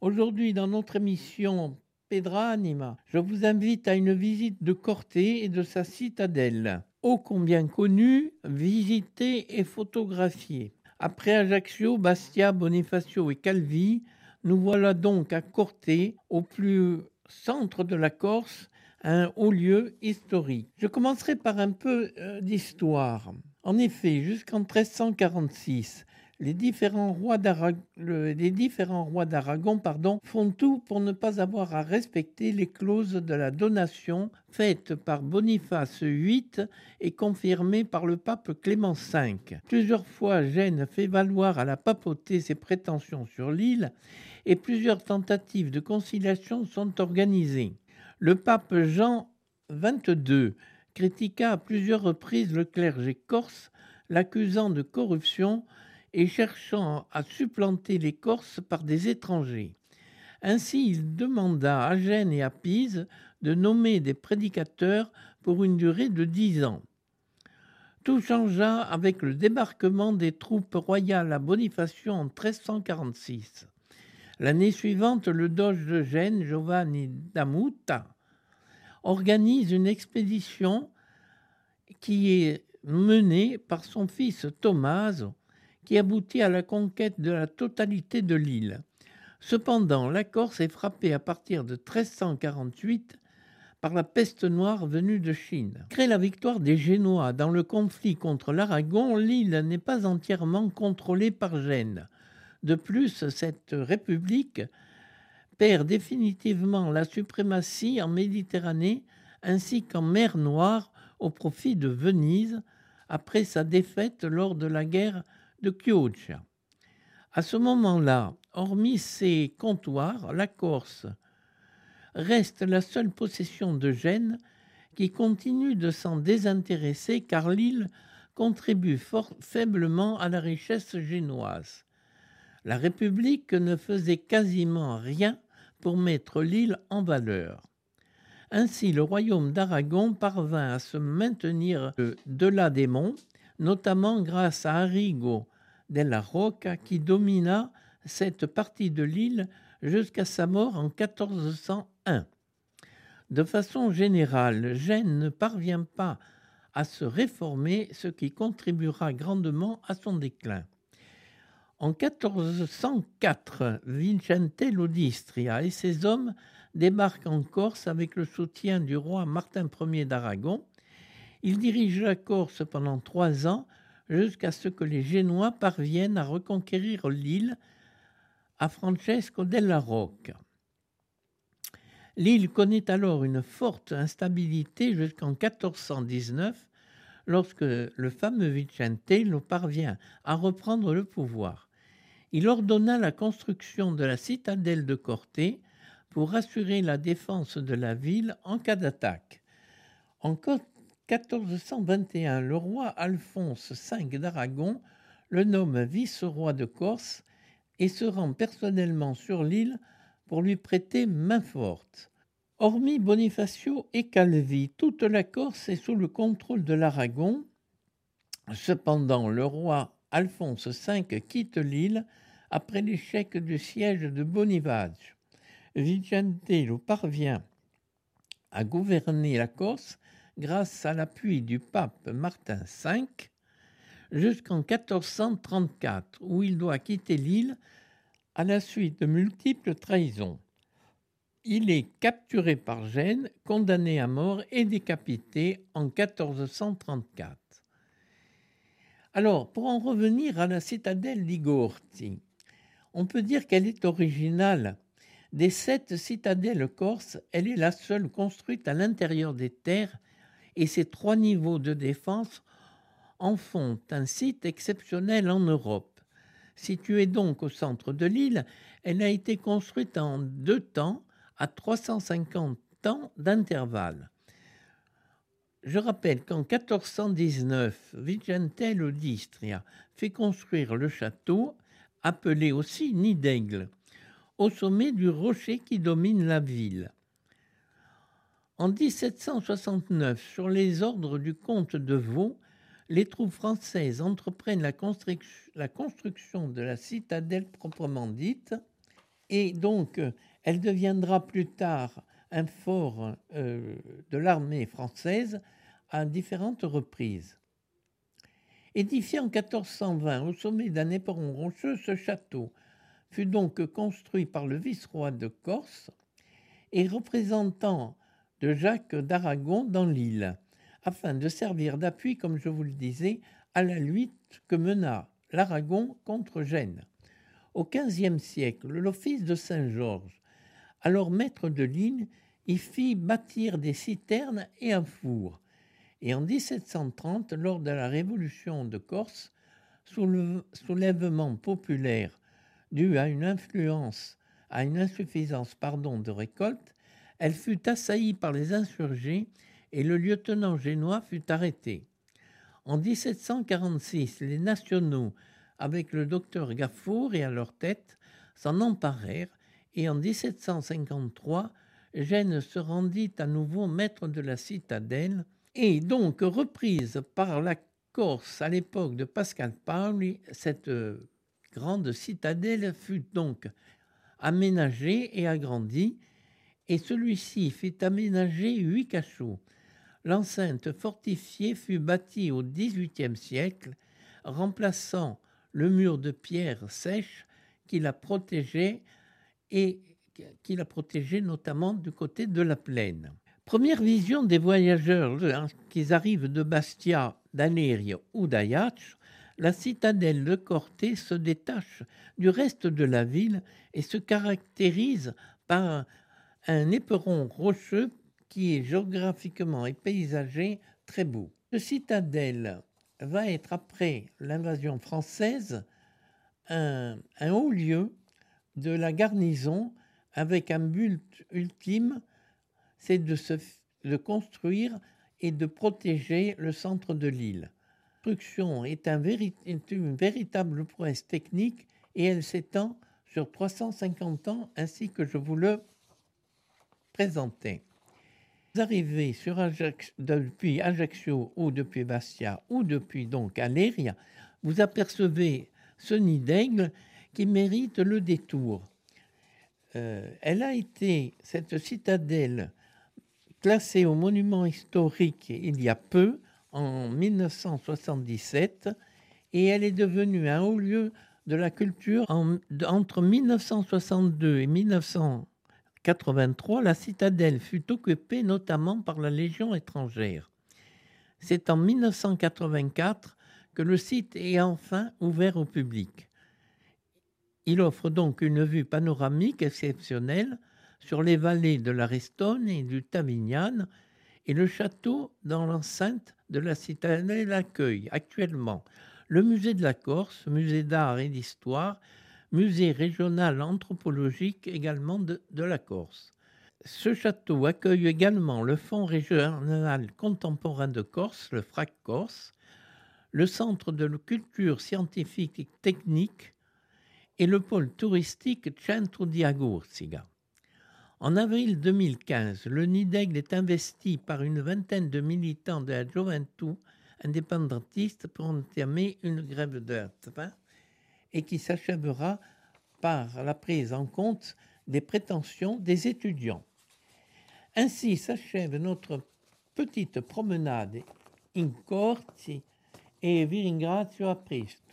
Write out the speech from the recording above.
Aujourd'hui, dans notre émission Pedra Anima, je vous invite à une visite de Corté et de sa citadelle, ô combien connue, visitée et photographiée. Après Ajaccio, Bastia, Bonifacio et Calvi, nous voilà donc à Corté, au plus centre de la Corse, un haut lieu historique. Je commencerai par un peu euh, d'histoire. En effet, jusqu'en 1346, les différents rois d'Aragon font tout pour ne pas avoir à respecter les clauses de la donation faites par Boniface VIII et confirmées par le pape Clément V. Plusieurs fois, Gênes fait valoir à la papauté ses prétentions sur l'île et plusieurs tentatives de conciliation sont organisées. Le pape Jean XXII critiqua à plusieurs reprises le clergé corse, l'accusant de corruption et cherchant à supplanter les Corses par des étrangers. Ainsi, il demanda à Gênes et à Pise de nommer des prédicateurs pour une durée de dix ans. Tout changea avec le débarquement des troupes royales à Bonifacio en 1346. L'année suivante, le doge de Gênes, Giovanni Damuta, organise une expédition qui est menée par son fils Tommaso qui aboutit à la conquête de la totalité de l'île. Cependant, la Corse est frappée à partir de 1348 par la peste noire venue de Chine. Après la victoire des Génois dans le conflit contre l'Aragon, l'île n'est pas entièrement contrôlée par Gênes. De plus, cette république perd définitivement la suprématie en Méditerranée ainsi qu'en mer Noire au profit de Venise après sa défaite lors de la guerre de Chioggia. À ce moment-là, hormis ses comptoirs, la Corse reste la seule possession de Gênes qui continue de s'en désintéresser car l'île contribue fort faiblement à la richesse génoise. La République ne faisait quasiment rien pour mettre l'île en valeur. Ainsi, le royaume d'Aragon parvint à se maintenir de-delà des monts, notamment grâce à Arrigo della Rocca qui domina cette partie de l'île jusqu'à sa mort en 1401. De façon générale, Gênes ne parvient pas à se réformer, ce qui contribuera grandement à son déclin. En 1404, Vincente Lodistria et ses hommes débarquent en Corse avec le soutien du roi Martin Ier d'Aragon. Ils dirigent la Corse pendant trois ans jusqu'à ce que les Génois parviennent à reconquérir l'île à Francesco della Rocca. L'île connaît alors une forte instabilité jusqu'en 1419, lorsque le fameux Vicentello parvient à reprendre le pouvoir. Il ordonna la construction de la citadelle de Corté pour assurer la défense de la ville en cas d'attaque. En 1421, le roi Alphonse V d'Aragon le nomme vice-roi de Corse et se rend personnellement sur l'île pour lui prêter main forte. Hormis Bonifacio et Calvi, toute la Corse est sous le contrôle de l'Aragon. Cependant, le roi Alphonse V quitte l'île après l'échec du siège de Boniface. Vicentello parvient à gouverner la Corse grâce à l'appui du pape Martin V jusqu'en 1434, où il doit quitter l'île à la suite de multiples trahisons. Il est capturé par Gênes, condamné à mort et décapité en 1434. Alors, pour en revenir à la citadelle d'Igorti, on peut dire qu'elle est originale. Des sept citadelles corses, elle est la seule construite à l'intérieur des terres et ces trois niveaux de défense en font un site exceptionnel en Europe. Située donc au centre de l'île, elle a été construite en deux temps à 350 ans d'intervalle. Je rappelle qu'en 1419, Vicentello d'Istria fait construire le château, appelé aussi Nid au sommet du rocher qui domine la ville. En 1769, sur les ordres du comte de Vaux, les troupes françaises entreprennent la, construction de la citadelle proprement dite, et donc elle deviendra plus tard un fort euh, de l'armée française à différentes reprises. Édifié en 1420 au sommet d'un éperon rocheux, ce château fut donc construit par le vice-roi de Corse et représentant de Jacques d'Aragon dans l'île, afin de servir d'appui, comme je vous le disais, à la lutte que mena l'Aragon contre Gênes. Au XVe siècle, l'office de Saint-Georges, alors maître de l'île, y fit bâtir des citernes et un four. Et en 1730, lors de la Révolution de Corse, sous soulèvement populaire dû à une influence, à une insuffisance pardon, de récolte, elle fut assaillie par les insurgés et le lieutenant génois fut arrêté. En 1746, les nationaux, avec le docteur Gaffour et à leur tête, s'en emparèrent et en 1753, Gênes se rendit à nouveau maître de la citadelle et donc reprise par la Corse à l'époque de Pascal Pauli, cette euh, grande citadelle fut donc aménagée et agrandie et celui-ci fit aménager huit cachots. L'enceinte fortifiée fut bâtie au XVIIIe siècle, remplaçant le mur de pierre sèche qui la protégeait et qui la protégeait notamment du côté de la plaine. Première vision des voyageurs hein, qui arrivent de Bastia, d'Aléria ou d'Ayach, la citadelle de Corté se détache du reste de la ville et se caractérise par un éperon rocheux qui est géographiquement et paysager très beau. Ce citadelle va être, après l'invasion française, un, haut lieu de la garnison avec un but ultime, c'est de, construire et de protéger le centre de l'île. Construction est, un est une véritable prouesse technique et elle s'étend sur 350 ans ainsi que je vous le Vous arrivez depuis Ajaccio ou depuis Bastia ou depuis donc Aléria, vous apercevez ce nid d'aigle qui mérite le détour. Euh, elle a été, cette citadelle, classée au monument historique il y a peu, en 1977, et elle est devenue un haut lieu de la culture entre 1962 et 1900. 83, la citadelle fut occupée notamment par la Légion étrangère. C'est en 1984 que le site est enfin ouvert au public. Il offre donc une vue panoramique exceptionnelle sur les vallées de la Restone et du Tavignan, et le château dans l'enceinte de la citadelle accueille actuellement le musée de la Corse, musée d'art et d'histoire, musée régional anthropologique également de, la Corse. Ce château accueille également le Fonds régional contemporain de Corse, le FRAC Corse, le Centre de culture scientifique et technique et le pôle touristique Centro di. En avril 2015, le Nid d'Aigle est investi par une vingtaine de militants de la Juventus indépendantiste pour entamer une grève de et qui s'achèvera par la prise en compte des prétentions des étudiants. Ainsi s'achève notre petite promenade in corti e vi a presto.